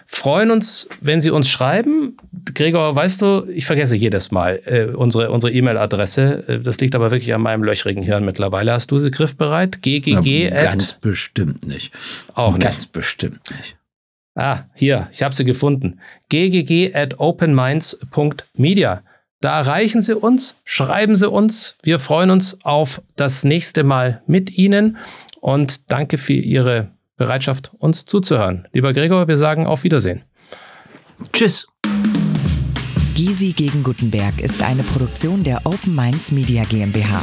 Freuen uns, wenn Sie uns schreiben. Gregor, weißt du, ich vergesse jedes Mal äh, unsere unsere E-Mail-Adresse. Äh, das liegt aber wirklich an meinem löchrigen Hirn mittlerweile. Hast du sie griffbereit? GGG. Ja, ganz bestimmt nicht. Auch nicht. Ganz bestimmt nicht. Ah, hier, ich habe sie gefunden. ggg at openminds.media. Da erreichen Sie uns, schreiben Sie uns. Wir freuen uns auf das nächste Mal mit Ihnen und danke für Ihre Bereitschaft, uns zuzuhören. Lieber Gregor, wir sagen auf Wiedersehen. Tschüss. Gysi gegen Gutenberg ist eine Produktion der Open Minds Media GmbH.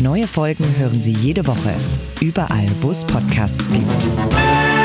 Neue Folgen hören Sie jede Woche, überall, wo es Podcasts gibt.